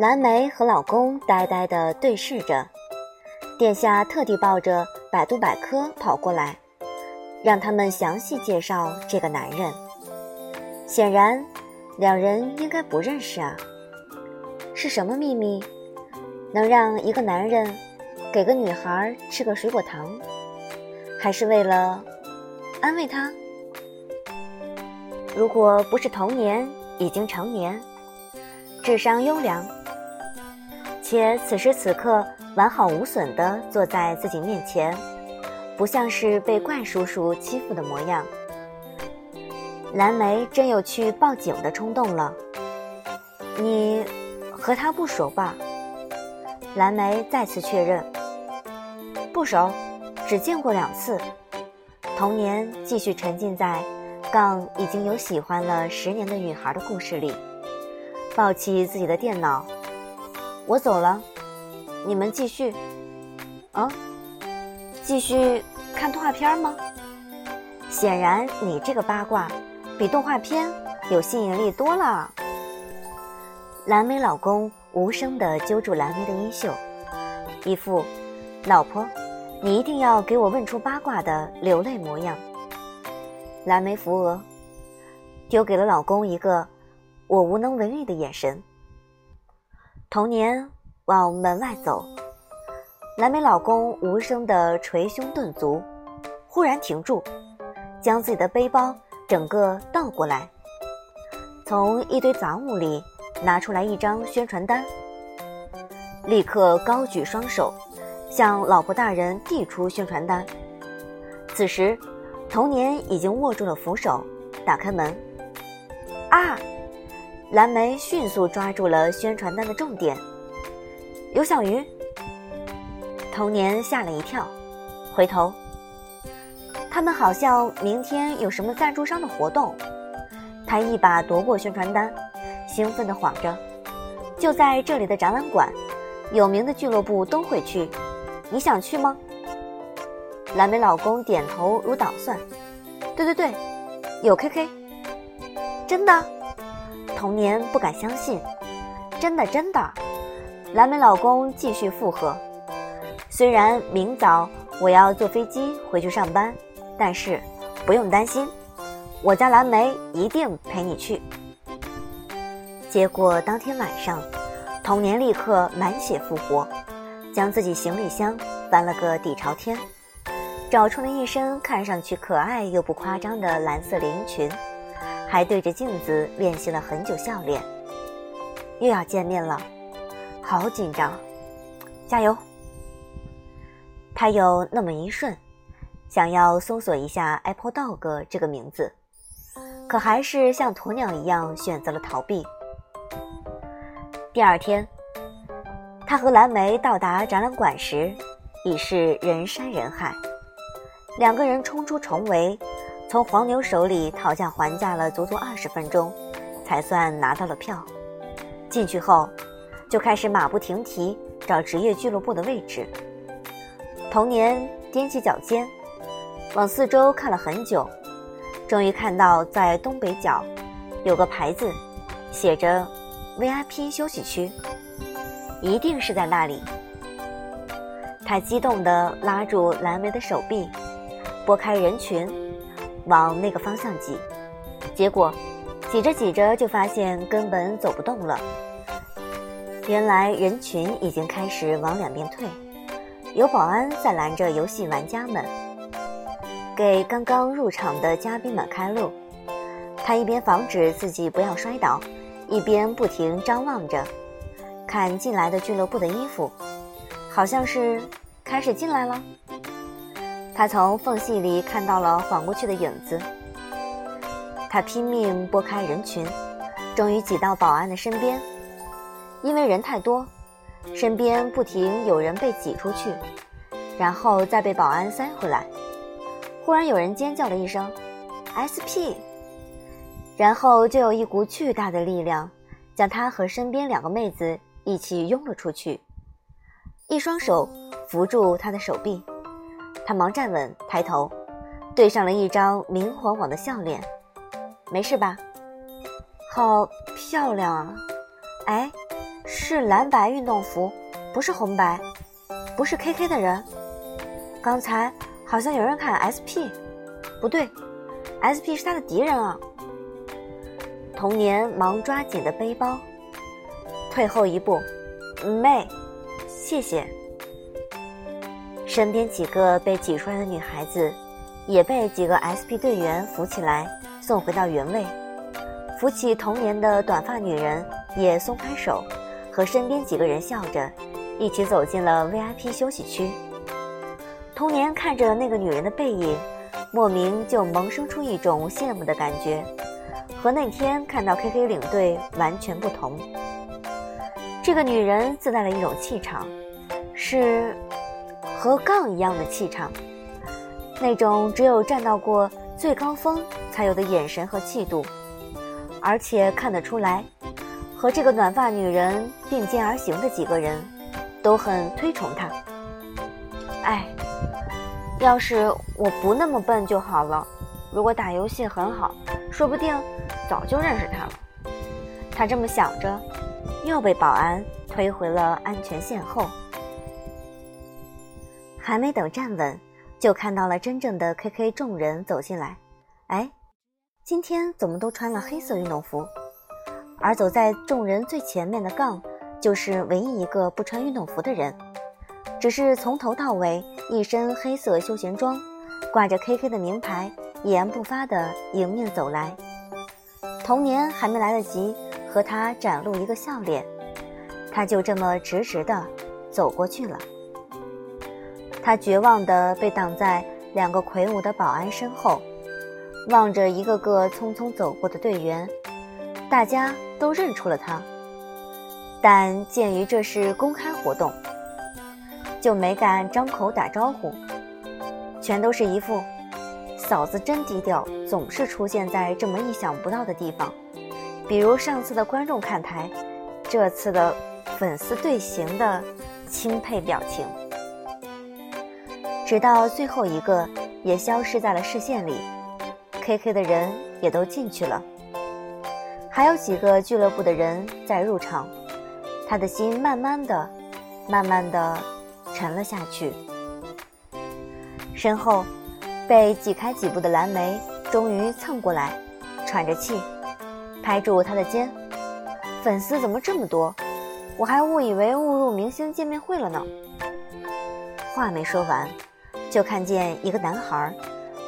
蓝莓和老公呆呆地对视着，殿下特地抱着百度百科跑过来，让他们详细介绍这个男人。显然，两人应该不认识啊。是什么秘密，能让一个男人给个女孩吃个水果糖？还是为了安慰她？如果不是童年，已经成年，智商优良，且此时此刻完好无损地坐在自己面前，不像是被怪叔叔欺负的模样。蓝莓真有去报警的冲动了。你和他不熟吧？蓝莓再次确认，不熟，只见过两次。童年继续沉浸在杠已经有喜欢了十年的女孩的故事里，抱起自己的电脑，我走了，你们继续。啊，继续看动画片吗？显然你这个八卦。比动画片有吸引力多了。蓝莓老公无声地揪住蓝莓的衣袖，一副“老婆，你一定要给我问出八卦”的流泪模样。蓝莓扶额，丢给了老公一个“我无能为力”的眼神。童年往门外走，蓝莓老公无声地捶胸顿足，忽然停住，将自己的背包。整个倒过来，从一堆杂物里拿出来一张宣传单，立刻高举双手，向老婆大人递出宣传单。此时，童年已经握住了扶手，打开门。啊！蓝莓迅速抓住了宣传单的重点。有小鱼。童年吓了一跳，回头。他们好像明天有什么赞助商的活动，他一把夺过宣传单，兴奋地晃着：“就在这里的展览馆，有名的俱乐部都会去，你想去吗？”蓝莓老公点头如捣蒜：“对对对，有 KK，真的。”童年不敢相信：“真的真的。”蓝莓老公继续附和：“虽然明早我要坐飞机回去上班。”但是，不用担心，我家蓝莓一定陪你去。结果当天晚上，童年立刻满血复活，将自己行李箱翻了个底朝天，找出了一身看上去可爱又不夸张的蓝色连衣裙，还对着镜子练习了很久笑脸。又要见面了，好紧张，加油！他有那么一瞬。想要搜索一下 Apple Dog 这个名字，可还是像鸵鸟一样选择了逃避。第二天，他和蓝莓到达展览馆时，已是人山人海。两个人冲出重围，从黄牛手里讨价还价了足足二十分钟，才算拿到了票。进去后，就开始马不停蹄找职业俱乐部的位置。童年踮起脚尖。往四周看了很久，终于看到在东北角有个牌子，写着 “VIP 休息区”，一定是在那里。他激动地拉住蓝莓的手臂，拨开人群，往那个方向挤。结果挤着挤着就发现根本走不动了。原来人群已经开始往两边退，有保安在拦着游戏玩家们。给刚刚入场的嘉宾们开路，他一边防止自己不要摔倒，一边不停张望着，看进来的俱乐部的衣服，好像是开始进来了。他从缝隙里看到了晃过去的影子，他拼命拨开人群，终于挤到保安的身边。因为人太多，身边不停有人被挤出去，然后再被保安塞回来。忽然有人尖叫了一声：“SP！” 然后就有一股巨大的力量将他和身边两个妹子一起拥了出去，一双手扶住他的手臂，他忙站稳，抬头，对上了一张明晃晃的笑脸：“没事吧？好漂亮啊！哎，是蓝白运动服，不是红白，不是 KK 的人。刚才好像有人喊 SP，不对，SP 是他的敌人啊。童年忙抓紧的背包，退后一步，妹，谢谢。身边几个被挤出来的女孩子，也被几个 SP 队员扶起来，送回到原位。扶起童年的短发女人也松开手，和身边几个人笑着，一起走进了 VIP 休息区。童年看着那个女人的背影，莫名就萌生出一种羡慕的感觉，和那天看到 KK 领队完全不同。这个女人自带了一种气场，是和杠一样的气场，那种只有站到过最高峰才有的眼神和气度。而且看得出来，和这个短发女人并肩而行的几个人，都很推崇她。哎，要是我不那么笨就好了。如果打游戏很好，说不定早就认识他了。他这么想着，又被保安推回了安全线后。还没等站稳，就看到了真正的 KK 众人走进来。哎。今天怎么都穿了黑色运动服？而走在众人最前面的杠，就是唯一一个不穿运动服的人，只是从头到尾一身黑色休闲装，挂着 KK 的名牌，一言不发的迎面走来。童年还没来得及和他展露一个笑脸，他就这么直直的走过去了。他绝望地被挡在两个魁梧的保安身后。望着一个个匆匆走过的队员，大家都认出了他，但鉴于这是公开活动，就没敢张口打招呼，全都是一副“嫂子真低调，总是出现在这么意想不到的地方”，比如上次的观众看台，这次的粉丝队形的钦佩表情，直到最后一个也消失在了视线里。K K 的人也都进去了，还有几个俱乐部的人在入场，他的心慢慢的、慢慢的沉了下去。身后被挤开几步的蓝莓终于蹭过来，喘着气，拍住他的肩：“粉丝怎么这么多？我还误以为误入明星见面会了呢。”话没说完，就看见一个男孩。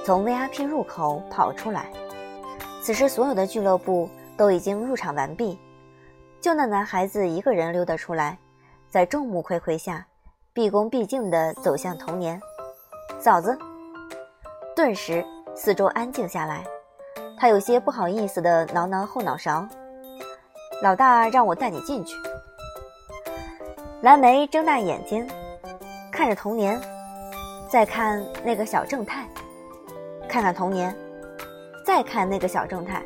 从 VIP 入口跑出来，此时所有的俱乐部都已经入场完毕，就那男孩子一个人溜达出来，在众目睽睽下，毕恭毕敬地走向童年嫂子。顿时四周安静下来，他有些不好意思地挠挠后脑勺：“老大让我带你进去。”蓝莓睁大眼睛，看着童年，再看那个小正太。看看童年，再看那个小正太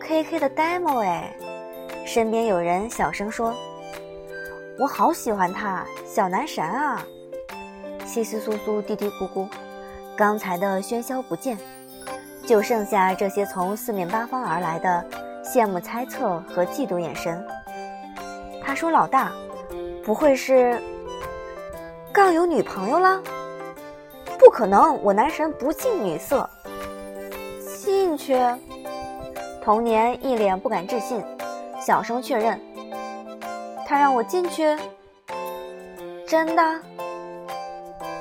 ，K K 的 demo 哎，身边有人小声说：“我好喜欢他，小男神啊！”稀稀疏疏，嘀嘀咕咕，刚才的喧嚣不见，就剩下这些从四面八方而来的羡慕、猜测和嫉妒眼神。他说：“老大，不会是杠有女朋友了？”不可能，我男神不近女色。进去。童年一脸不敢置信，小声确认：“他让我进去。”真的？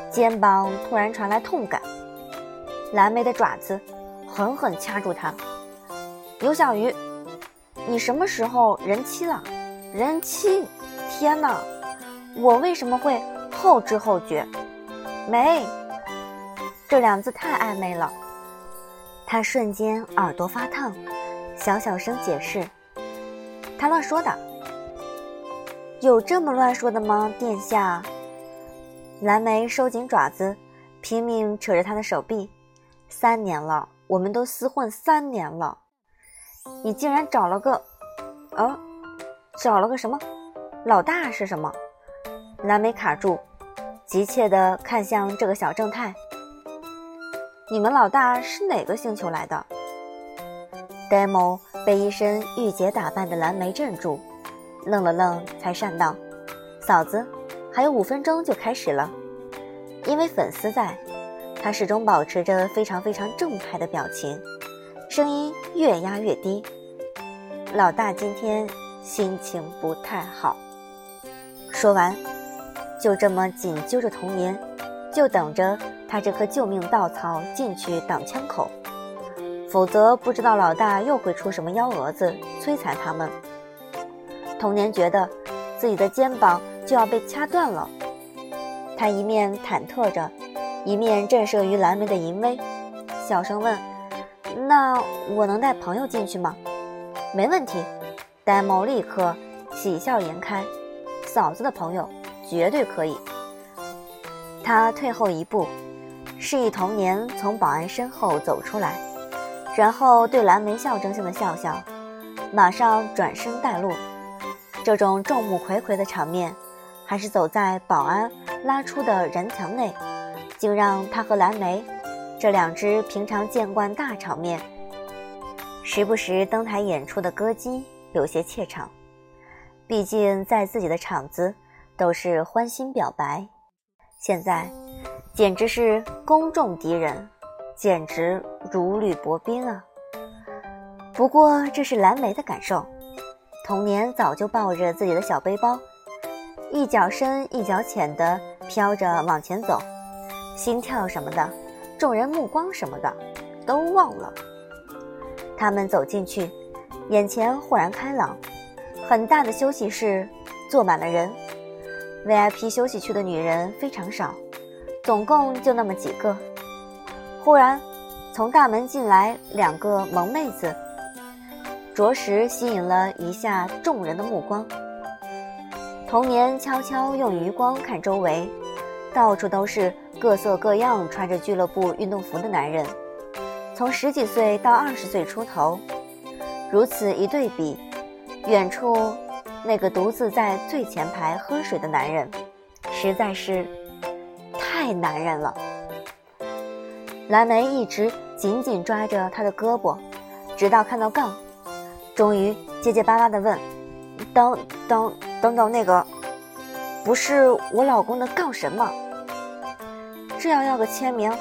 肩膀突然传来痛感，蓝莓的爪子狠狠掐住他。刘小鱼，你什么时候人妻了？人妻？天哪！我为什么会后知后觉？没。这两字太暧昧了，他瞬间耳朵发烫，小小声解释：“他乱说的，有这么乱说的吗，殿下？”蓝莓收紧爪子，拼命扯着他的手臂：“三年了，我们都厮混三年了，你竟然找了个……呃，找了个什么？老大是什么？”蓝莓卡住，急切地看向这个小正太。你们老大是哪个星球来的？demo 被一身御姐打扮的蓝莓镇住，愣了愣，才善道：“嫂子，还有五分钟就开始了。”因为粉丝在，他始终保持着非常非常正派的表情，声音越压越低。老大今天心情不太好。说完，就这么紧揪着童年，就等着他这棵救命稻草进去挡枪口。否则，不知道老大又会出什么幺蛾子摧残他们。童年觉得自己的肩膀就要被掐断了，他一面忐忑着，一面震慑于蓝莓的淫威，小声问：“那我能带朋友进去吗？”“没问题。”呆猫立刻喜笑颜开：“嫂子的朋友绝对可以。”他退后一步，示意童年从保安身后走出来。然后对蓝莓象征性的笑笑，马上转身带路。这种众目睽睽的场面，还是走在保安拉出的人墙内，竟让他和蓝莓这两只平常见惯大场面，时不时登台演出的歌姬有些怯场。毕竟在自己的场子都是欢欣表白，现在简直是公众敌人。简直如履薄冰啊！不过这是蓝莓的感受。童年早就抱着自己的小背包，一脚深一脚浅的飘着往前走，心跳什么的，众人目光什么的，都忘了。他们走进去，眼前豁然开朗，很大的休息室坐满了人，VIP 休息区的女人非常少，总共就那么几个。忽然，从大门进来两个萌妹子，着实吸引了一下众人的目光。童年悄悄用余光看周围，到处都是各色各样穿着俱乐部运动服的男人，从十几岁到二十岁出头。如此一对比，远处那个独自在最前排喝水的男人，实在是太男人了。蓝莓一直紧紧抓着他的胳膊，直到看到杠，终于结结巴巴地问：“等等等等，那个不是我老公的杠神吗？这要要个签名，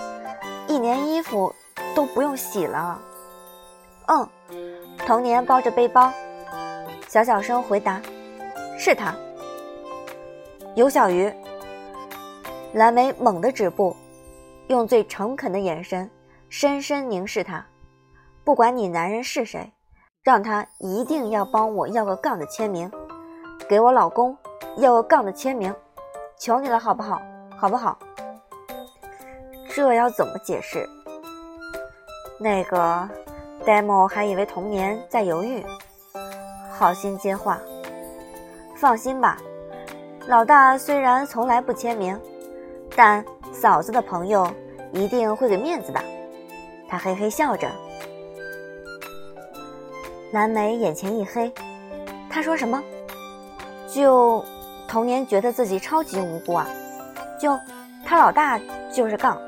一年衣服都不用洗了。”嗯，童年抱着背包，小小声回答：“是他。”尤小鱼，蓝莓猛地止步。用最诚恳的眼神深深凝视他，不管你男人是谁，让他一定要帮我要个杠的签名，给我老公要个杠的签名，求你了，好不好？好不好？这要怎么解释？那个 demo 还以为童年在犹豫，好心接话，放心吧，老大虽然从来不签名，但嫂子的朋友。一定会给面子的，他嘿嘿笑着。蓝莓眼前一黑，他说什么？就童年觉得自己超级无辜啊！就他老大就是杠，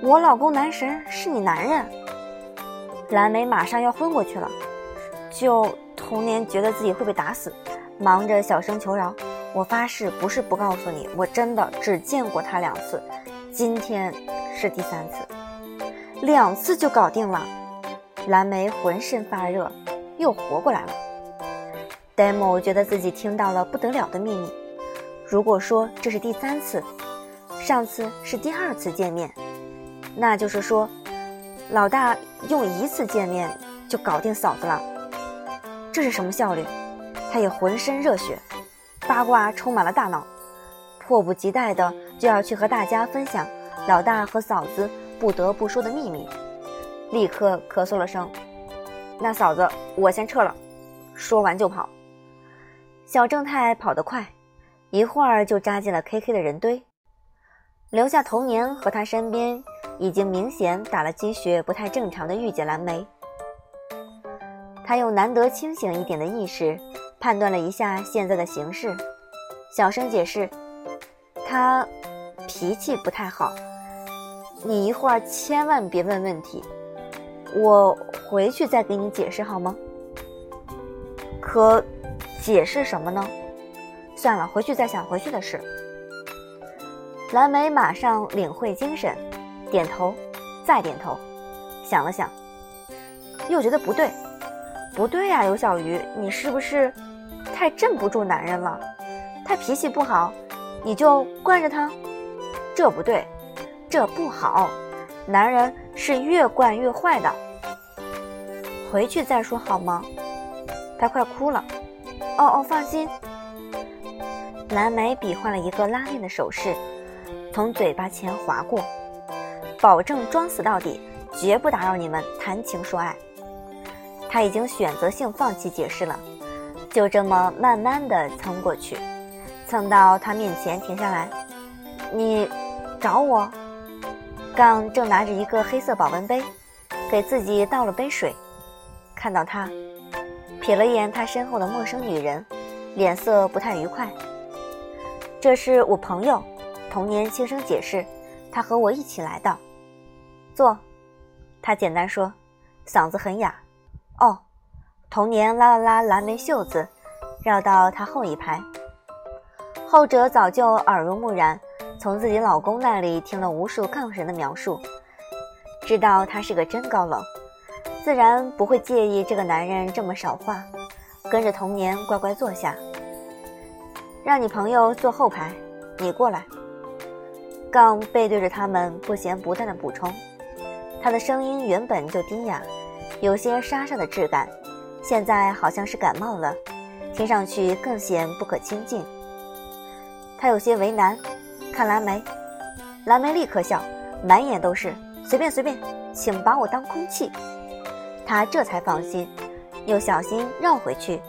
我老公男神是你男人。蓝莓马上要昏过去了。就童年觉得自己会被打死，忙着小声求饶。我发誓不是不告诉你，我真的只见过他两次。今天是第三次，两次就搞定了。蓝莓浑身发热，又活过来了。demo 觉得自己听到了不得了的秘密。如果说这是第三次，上次是第二次见面，那就是说，老大用一次见面就搞定嫂子了。这是什么效率？他也浑身热血，八卦充满了大脑。迫不及待的就要去和大家分享老大和嫂子不得不说的秘密，立刻咳嗽了声。那嫂子，我先撤了。说完就跑。小正太跑得快，一会儿就扎进了 KK 的人堆，留下童年和他身边已经明显打了鸡血、不太正常的御姐蓝莓。他用难得清醒一点的意识判断了一下现在的形势，小声解释。他脾气不太好，你一会儿千万别问问题，我回去再给你解释好吗？可解释什么呢？算了，回去再想回去的事。蓝莓马上领会精神，点头，再点头，想了想，又觉得不对，不对呀，刘小鱼，你是不是太镇不住男人了？他脾气不好，你就惯着他？这不对，这不好，男人是越惯越坏的。回去再说好吗？他快哭了。哦哦，放心。蓝莓比划了一个拉链的手势，从嘴巴前划过，保证装死到底，绝不打扰你们谈情说爱。他已经选择性放弃解释了，就这么慢慢的蹭过去，蹭到他面前停下来。你找我？杠正拿着一个黑色保温杯，给自己倒了杯水。看到他，瞥了眼他身后的陌生女人，脸色不太愉快。这是我朋友，童年轻声解释，他和我一起来的。坐，他简单说，嗓子很哑。哦，童年拉了拉蓝莓袖子，绕到他后一排。后者早就耳濡目染，从自己老公那里听了无数杠神的描述，知道他是个真高冷，自然不会介意这个男人这么少话，跟着童年乖乖坐下。让你朋友坐后排，你过来。杠背对着他们，不咸不淡的补充。他的声音原本就低哑，有些沙沙的质感，现在好像是感冒了，听上去更显不可亲近。他有些为难，看蓝莓，蓝莓立刻笑，满眼都是随便随便，请把我当空气。他这才放心，又小心绕回去，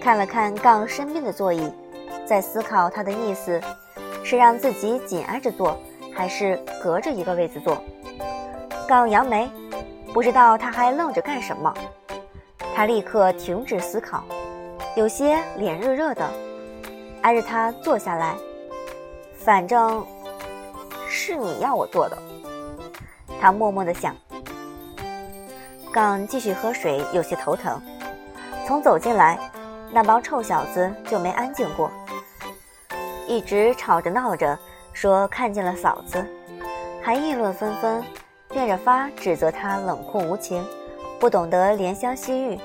看了看杠身边的座椅。在思考他的意思，是让自己紧挨着坐，还是隔着一个位子坐？杠扬眉，不知道他还愣着干什么。他立刻停止思考，有些脸热热的，挨着他坐下来。反正是你要我做的，他默默的想。刚继续喝水，有些头疼。从走进来，那帮臭小子就没安静过。一直吵着闹着，说看见了嫂子，还议论纷纷，变着法指责他冷酷无情，不懂得怜香惜玉，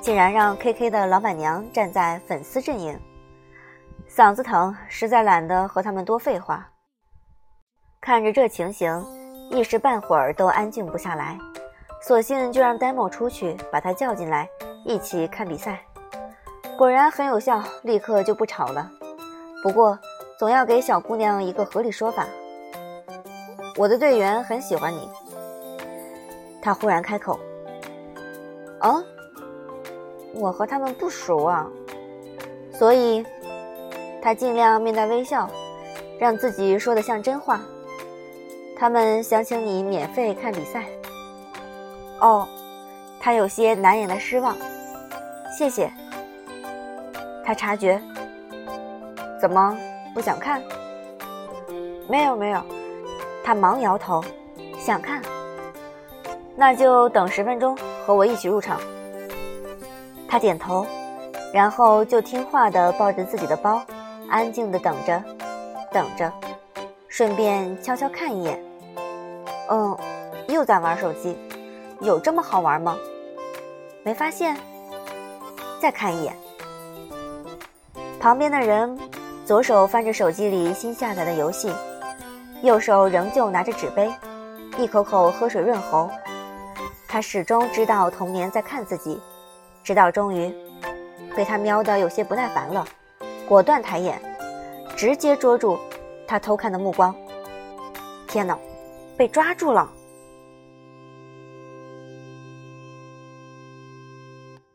竟然让 K K 的老板娘站在粉丝阵营。嗓子疼，实在懒得和他们多废话。看着这情形，一时半会儿都安静不下来，索性就让 demo 出去把他叫进来，一起看比赛。果然很有效，立刻就不吵了。不过，总要给小姑娘一个合理说法。我的队员很喜欢你。他忽然开口：“哦，我和他们不熟啊。”所以，他尽量面带微笑，让自己说的像真话。他们想请你免费看比赛。哦，他有些难掩的失望。谢谢。他察觉。怎么不想看？没有没有，他忙摇头，想看。那就等十分钟，和我一起入场。他点头，然后就听话的抱着自己的包，安静的等着，等着，顺便悄悄看一眼。嗯，又在玩手机，有这么好玩吗？没发现？再看一眼，旁边的人。左手翻着手机里新下载的游戏，右手仍旧拿着纸杯，一口口喝水润喉。他始终知道童年在看自己，直到终于被他瞄得有些不耐烦了，果断抬眼，直接捉住他偷看的目光。天哪，被抓住了！